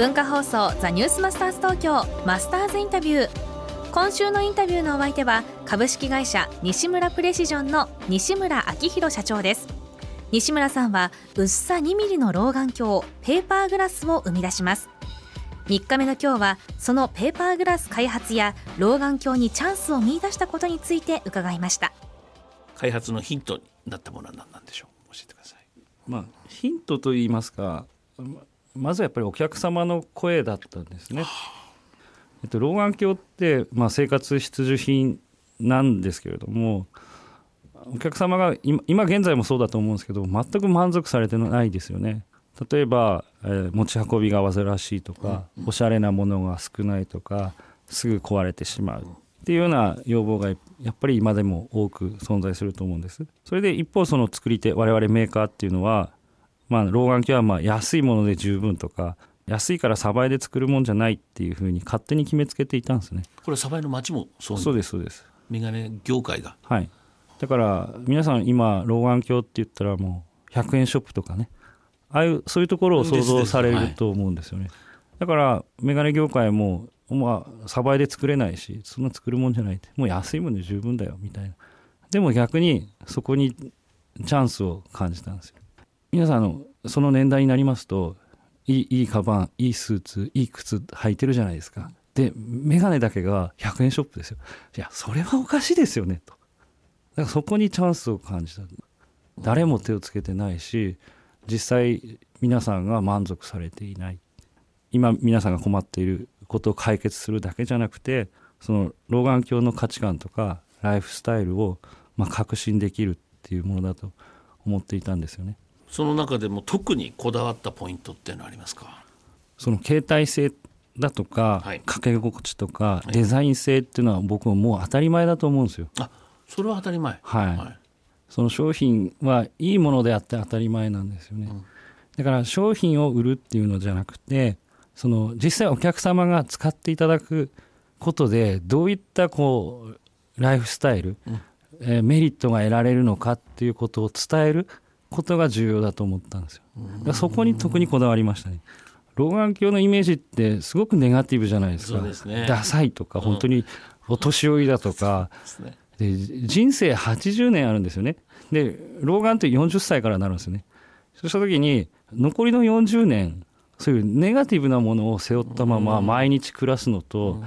文化放送ザニュースマスターズ東京マスターズインタビュー。今週のインタビューのお相手は株式会社西村プレシジョンの西村明宏社長です。西村さんは薄さ2ミリの老眼鏡ペーパーグラスを生み出します。3日目の今日はそのペーパーグラス開発や老眼鏡にチャンスを見出したことについて伺いました。開発のヒントになったものは何なんでしょう？教えてください。まあヒントと言いますかまずやっぱりお客様の声だったんですね。えっと、老眼鏡って、まあ、生活必需品なんですけれどもお客様が今今現在もそうだと思うんですけど全く満足されてないですよね。例えば、えー、持ち運びが煩わしいとか、おしゃれなものが少ないとかすぐ壊れてしまうっていうような要望がやっぱり今でも多く存在すると思うんです。それで一方その作り手我々メーカーっていうのはまあ、老眼鏡はまあ安いもので十分とか安いからサバイで作るもんじゃないっていうふうに勝手に決めつけていたんですね。これサバイの町もそうそうですそうです。メガネ業界が。はい。だから皆さん今老眼鏡って言ったらもう100円ショップとかね。ああいうそういうところを想像されると思うんですよね、はい、だからメガネ業界もまあサバイで作れないしそんな作るもんじゃないって。もう安いもんで十分だよみたいな。でも逆にそこにチャンスを感じたんですよ皆さんのその年代になりますといいいいカバンいいスーツいい靴履いてるじゃないですか。で眼鏡だけが100円ショップですよ。いやそれはおかしいですよねと。だからそこにチャンスを感じた。誰も手をつけてないし実際皆さんが満足されていない。今皆さんが困っていることを解決するだけじゃなくてその老眼鏡の価値観とかライフスタイルをまあ革新できるっていうものだと思っていたんですよね。その中でも特にこだわったポイントっていうのはありますか？その携帯性だとか、はい、かけ心地とか、デザイン性っていうのは僕はもう当たり前だと思うんですよ。あそれは当たり前。はい、はい、その商品はいいものであって当たり前なんですよね、うん、だから商品を売るっていうのじゃなくてその実際お客様が使っていただくことでどういったこうライフスタイル、うん、えー、メリットが得られるのかっていうことを伝えることが重要だと思ったんですよ。そこに特にこだわりましたね。老眼鏡のイメージってすごくネガティブじゃないですか。すね、ダサいとか、本当にお年寄りだとか、で人生80年あるんですよね。で、老眼って40歳からなるんですよね。そうした時に、残りの40年、そういうネガティブなものを背負ったまま毎日暮らすのと、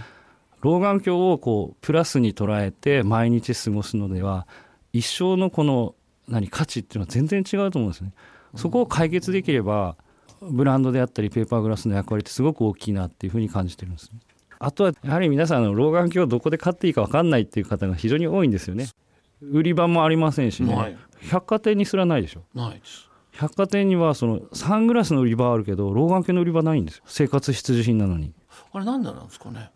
老眼鏡をこうプラスに捉えて毎日過ごすのでは、一生のこの何価値っていうのは全然違うと思うんですね。そこを解決できればブランドであったりペーパーグラスの役割ってすごく大きいなっていうふうに感じてるんですね。あとはやはり皆さんの老眼鏡をどこで買っていいか分かんないっていう方が非常に多いんですよね。売り場もありませんしね。百貨店にすらないでしょ。ないです。百貨店にはそのサングラスの売り場あるけど老眼鏡の売り場ないんですよ。生活必需品なのに。あれなんでなんですかね。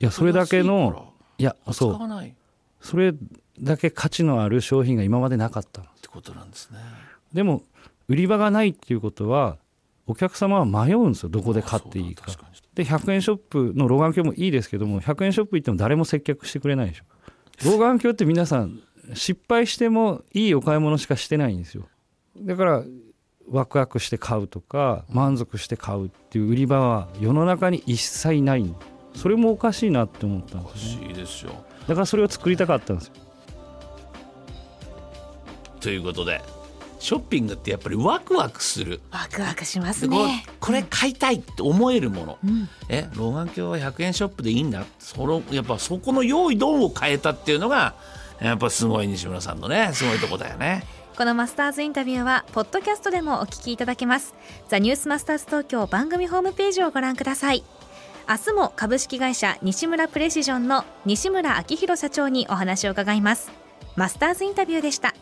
いやそれだけのいやそうそれだけ価値のある商品が今までなかったことなんですね。でも売り場がないっていうことはお客様は迷うんですよ。どこで買っていいか。で100円ショップの老眼鏡もいいですけども100円ショップ行っても誰も接客してくれないでしょ。老眼鏡って皆さん失敗してもいいお買い物しかしてないんですよ。だからワクワクして買うとか満足して買うっていう売り場は世の中に一切ない。それもおかしいなって思ったんです、ね、おかしいですよ。だからそれを作りたかったんですよということでショッピングってやっぱりワクワクする。ワクワクしますね。これ買いたいって思えるもの、うん、え老眼鏡は100円ショップでいいんだ。そのやっぱそこの用意ドンを変えたっていうのがやっぱすごい西村さんのねすごいとこだよね。このマスターズインタビューはポッドキャストでもお聞きいただけます。ザニュースマスターズ東京番組ホームページをご覧ください。明日も株式会社西村プレシジョンの西村明宏社長にお話を伺います。マスターズインタビューでした